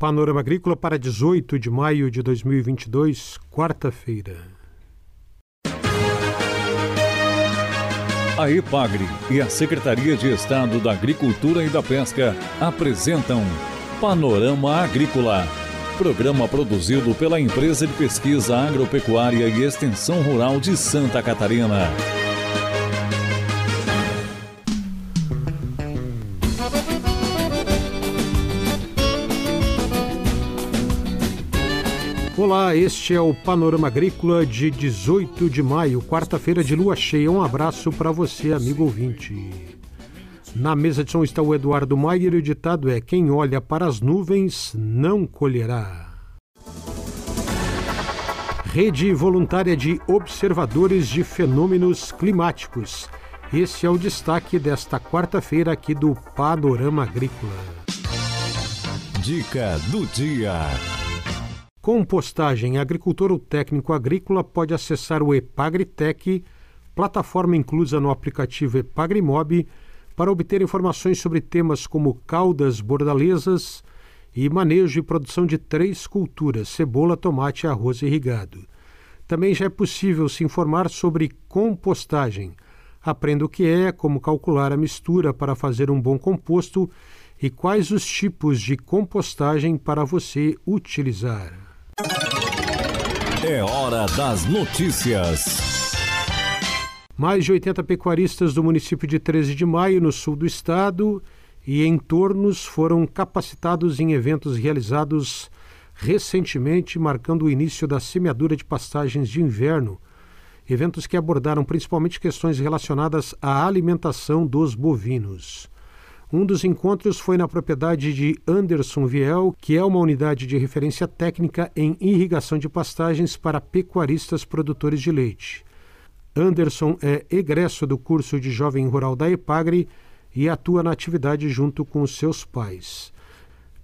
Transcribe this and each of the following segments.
Panorama Agrícola para 18 de maio de 2022, quarta-feira. A EPAGRE e a Secretaria de Estado da Agricultura e da Pesca apresentam Panorama Agrícola, programa produzido pela Empresa de Pesquisa Agropecuária e Extensão Rural de Santa Catarina. Olá, este é o Panorama Agrícola de 18 de maio, quarta-feira de lua cheia. Um abraço para você, amigo ouvinte. Na mesa de som está o Eduardo Maier e o ditado é: Quem olha para as nuvens não colherá. Rede Voluntária de Observadores de Fenômenos Climáticos. Esse é o destaque desta quarta-feira aqui do Panorama Agrícola. Dica do dia. Compostagem. Agricultor ou técnico agrícola pode acessar o Epagritec, plataforma inclusa no aplicativo Epagrimob, para obter informações sobre temas como caudas bordalesas e manejo e produção de três culturas: cebola, tomate, arroz irrigado. Também já é possível se informar sobre compostagem. Aprenda o que é, como calcular a mistura para fazer um bom composto e quais os tipos de compostagem para você utilizar. É hora das notícias. Mais de 80 pecuaristas do município de 13 de Maio, no sul do estado, e entornos foram capacitados em eventos realizados recentemente, marcando o início da semeadura de pastagens de inverno. Eventos que abordaram principalmente questões relacionadas à alimentação dos bovinos. Um dos encontros foi na propriedade de Anderson Viel, que é uma unidade de referência técnica em irrigação de pastagens para pecuaristas produtores de leite. Anderson é egresso do curso de Jovem Rural da EPAGRE e atua na atividade junto com seus pais.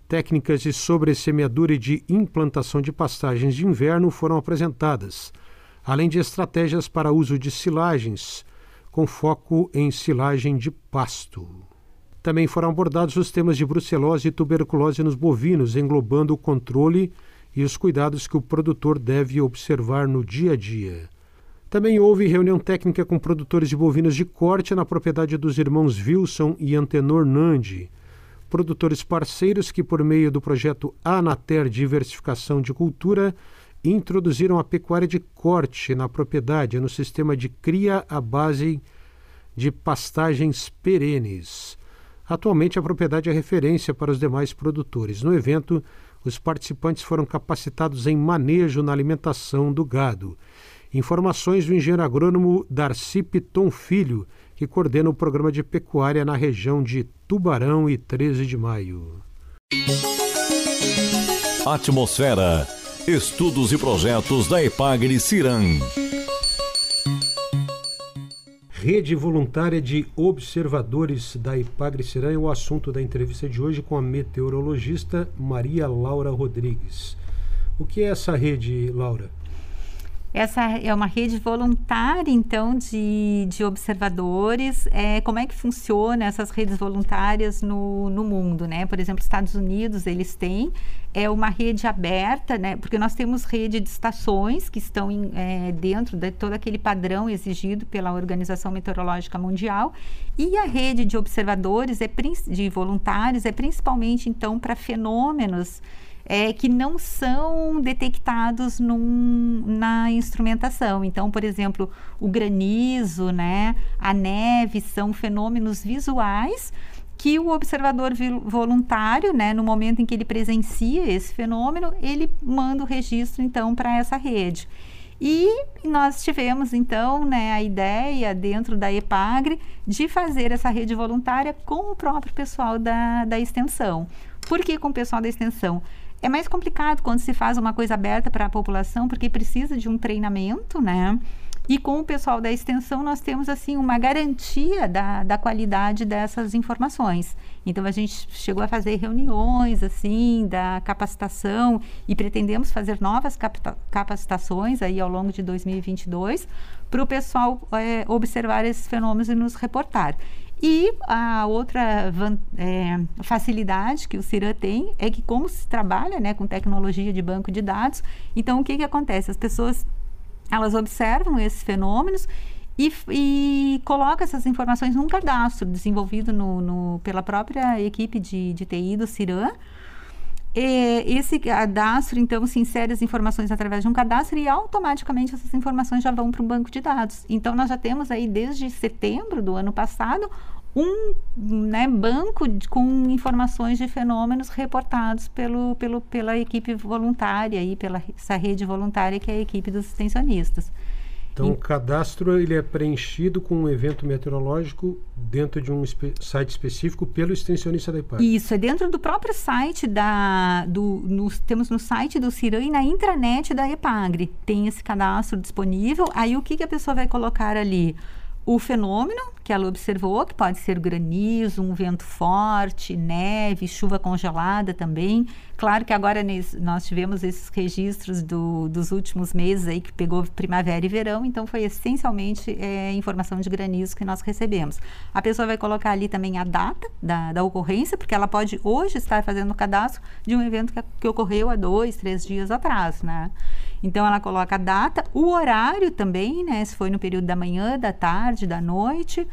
Técnicas de sobressemeadura e de implantação de pastagens de inverno foram apresentadas, além de estratégias para uso de silagens, com foco em silagem de pasto. Também foram abordados os temas de brucelose e tuberculose nos bovinos, englobando o controle e os cuidados que o produtor deve observar no dia a dia. Também houve reunião técnica com produtores de bovinos de corte na propriedade dos irmãos Wilson e Antenor Nandi, produtores parceiros que, por meio do projeto Anater Diversificação de Cultura, introduziram a pecuária de corte na propriedade no sistema de cria à base de pastagens perenes. Atualmente, a propriedade é referência para os demais produtores. No evento, os participantes foram capacitados em manejo na alimentação do gado. Informações do engenheiro agrônomo Darcy Piton Filho, que coordena o programa de pecuária na região de Tubarão e 13 de Maio. Atmosfera. Estudos e projetos da Epagre Ciran. Rede Voluntária de Observadores da Ipagre-Serã é o assunto da entrevista de hoje com a meteorologista Maria Laura Rodrigues. O que é essa rede, Laura? Essa é uma rede voluntária, então, de, de observadores. É, como é que funciona essas redes voluntárias no, no mundo, né? Por exemplo, Estados Unidos, eles têm é uma rede aberta, né? Porque nós temos rede de estações que estão em, é, dentro de todo aquele padrão exigido pela Organização Meteorológica Mundial e a rede de observadores, é, de voluntários, é principalmente, então, para fenômenos é, que não são detectados num, na instrumentação. Então, por exemplo, o granizo, né, a neve são fenômenos visuais que o observador voluntário, né, no momento em que ele presencia esse fenômeno, ele manda o registro então para essa rede. E nós tivemos então né, a ideia dentro da EPAGRE de fazer essa rede voluntária com o próprio pessoal da, da extensão. Por que com o pessoal da extensão? É mais complicado quando se faz uma coisa aberta para a população, porque precisa de um treinamento, né? E com o pessoal da extensão, nós temos assim uma garantia da, da qualidade dessas informações. Então, a gente chegou a fazer reuniões assim da capacitação e pretendemos fazer novas capacitações aí ao longo de 2022 para o pessoal é, observar esses fenômenos e nos reportar. E a outra é, facilidade que o CIRAM tem é que como se trabalha né, com tecnologia de banco de dados, então o que, que acontece? As pessoas elas observam esses fenômenos e, e coloca essas informações num cadastro desenvolvido no, no, pela própria equipe de, de TI do CIRAM. E esse cadastro, então, se insere as informações através de um cadastro e automaticamente essas informações já vão para um banco de dados. Então, nós já temos aí desde setembro do ano passado um né, banco de, com informações de fenômenos reportados pelo, pelo, pela equipe voluntária e pela essa rede voluntária que é a equipe dos extensionistas. Então, o cadastro ele é preenchido com um evento meteorológico dentro de um espe site específico pelo extensionista da IPAG. Isso, é dentro do próprio site da... Do, no, temos no site do CIRAM e na intranet da EPAGRE. Tem esse cadastro disponível. Aí, o que, que a pessoa vai colocar ali? o fenômeno que ela observou, que pode ser granizo, um vento forte, neve, chuva congelada também. Claro que agora nós tivemos esses registros do, dos últimos meses aí que pegou primavera e verão, então foi essencialmente é, informação de granizo que nós recebemos. A pessoa vai colocar ali também a data da, da ocorrência, porque ela pode hoje estar fazendo o cadastro de um evento que, que ocorreu há dois, três dias atrás, né? Então ela coloca a data, o horário também, né? Se foi no período da manhã, da tarde, da noite.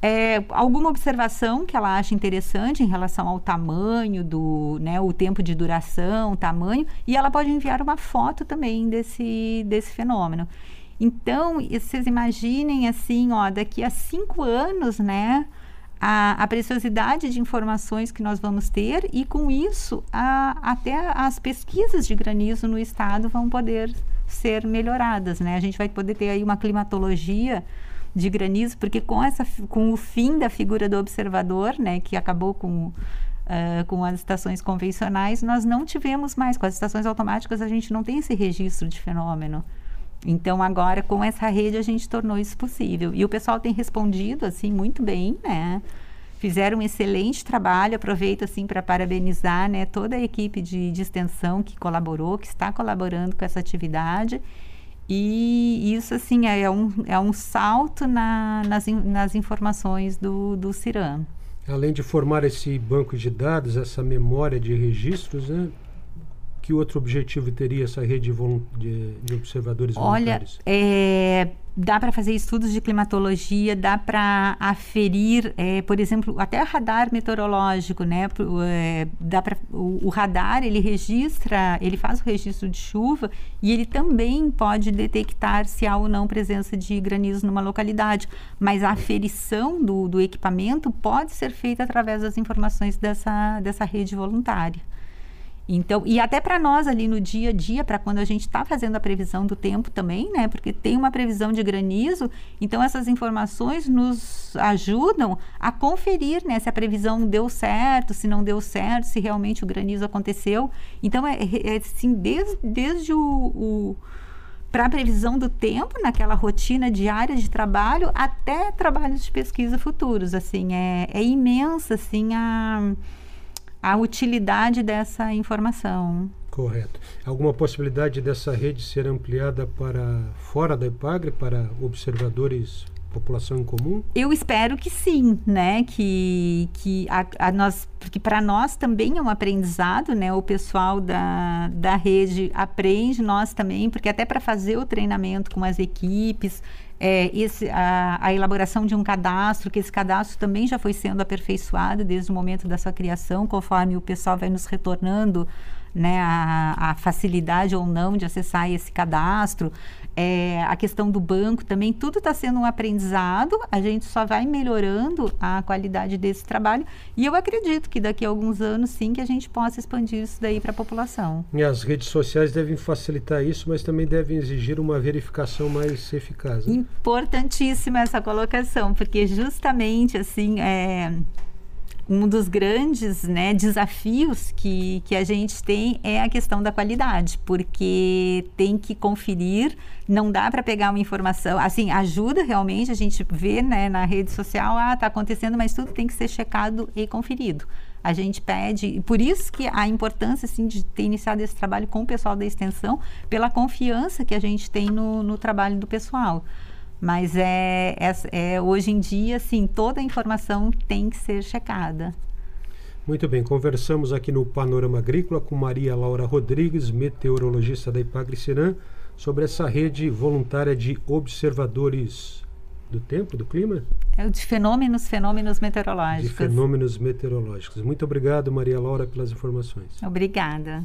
É, alguma observação que ela acha interessante em relação ao tamanho do, né, o tempo de duração, tamanho, e ela pode enviar uma foto também desse, desse fenômeno. Então, vocês imaginem assim, ó, daqui a cinco anos, né, a, a, preciosidade de informações que nós vamos ter e com isso a, até as pesquisas de granizo no estado vão poder ser melhoradas, né? A gente vai poder ter aí uma climatologia de granizo, porque com essa com o fim da figura do observador, né, que acabou com Uh, com as estações convencionais, nós não tivemos mais. Com as estações automáticas, a gente não tem esse registro de fenômeno. Então, agora, com essa rede, a gente tornou isso possível. E o pessoal tem respondido, assim, muito bem, né? Fizeram um excelente trabalho. Aproveito, assim, para parabenizar, né? Toda a equipe de, de extensão que colaborou, que está colaborando com essa atividade. E isso, assim, é, é um, é um salto na, nas, nas informações do, do CIRAM. Além de formar esse banco de dados, essa memória de registros, né? que outro objetivo teria essa rede de, de observadores voluntários? Olha, é, dá para fazer estudos de climatologia, dá para aferir, é, por exemplo, até radar meteorológico, né? É, dá pra, o, o, radar ele registra, ele faz o registro de chuva e ele também pode detectar se há ou não presença de granizo numa localidade. Mas a aferição do, do equipamento pode ser feita através das informações dessa, dessa rede voluntária. Então, e até para nós ali no dia a dia, para quando a gente está fazendo a previsão do tempo também, né? Porque tem uma previsão de granizo, então essas informações nos ajudam a conferir, né? Se a previsão deu certo, se não deu certo, se realmente o granizo aconteceu. Então, é, é assim, desde, desde o, o para a previsão do tempo, naquela rotina diária de trabalho, até trabalhos de pesquisa futuros, assim, é, é imensa, assim, a a utilidade dessa informação. Correto. Alguma possibilidade dessa rede ser ampliada para fora da IPAGRE, para observadores população em comum? Eu espero que sim, né? Que, que, a, a nós, porque para nós também é um aprendizado, né? O pessoal da, da rede aprende, nós também, porque até para fazer o treinamento com as equipes, é, esse, a, a, elaboração de um cadastro, que esse cadastro também já foi sendo aperfeiçoado desde o momento da sua criação, conforme o pessoal vai nos retornando né, a, a, facilidade ou não de acessar esse cadastro, é, a questão do banco também, tudo está sendo um aprendizado, a gente só vai melhorando a qualidade desse trabalho e eu acredito que daqui a alguns anos sim que a gente possa expandir isso daí para a população. E as redes sociais devem facilitar isso, mas também devem exigir uma verificação mais eficaz. Né? Importantíssima essa colocação, porque justamente assim, é, um dos grandes né, desafios que, que a gente tem é a questão da qualidade, porque tem que conferir, não dá para pegar uma informação, assim, ajuda realmente a gente ver né, na rede social, ah, está acontecendo, mas tudo tem que ser checado e conferido. A gente pede, por isso que a importância assim, de ter iniciado esse trabalho com o pessoal da extensão, pela confiança que a gente tem no, no trabalho do pessoal Mas é, é, é, hoje em dia, sim, toda a informação tem que ser checada. Muito bem, conversamos aqui no Panorama Agrícola com Maria Laura Rodrigues, meteorologista da Ipagre-Ciran, sobre essa rede voluntária de observadores do tempo, do clima? É de fenômenos, fenômenos meteorológicos. De fenômenos meteorológicos. Muito obrigado, Maria Laura, pelas informações. Obrigada.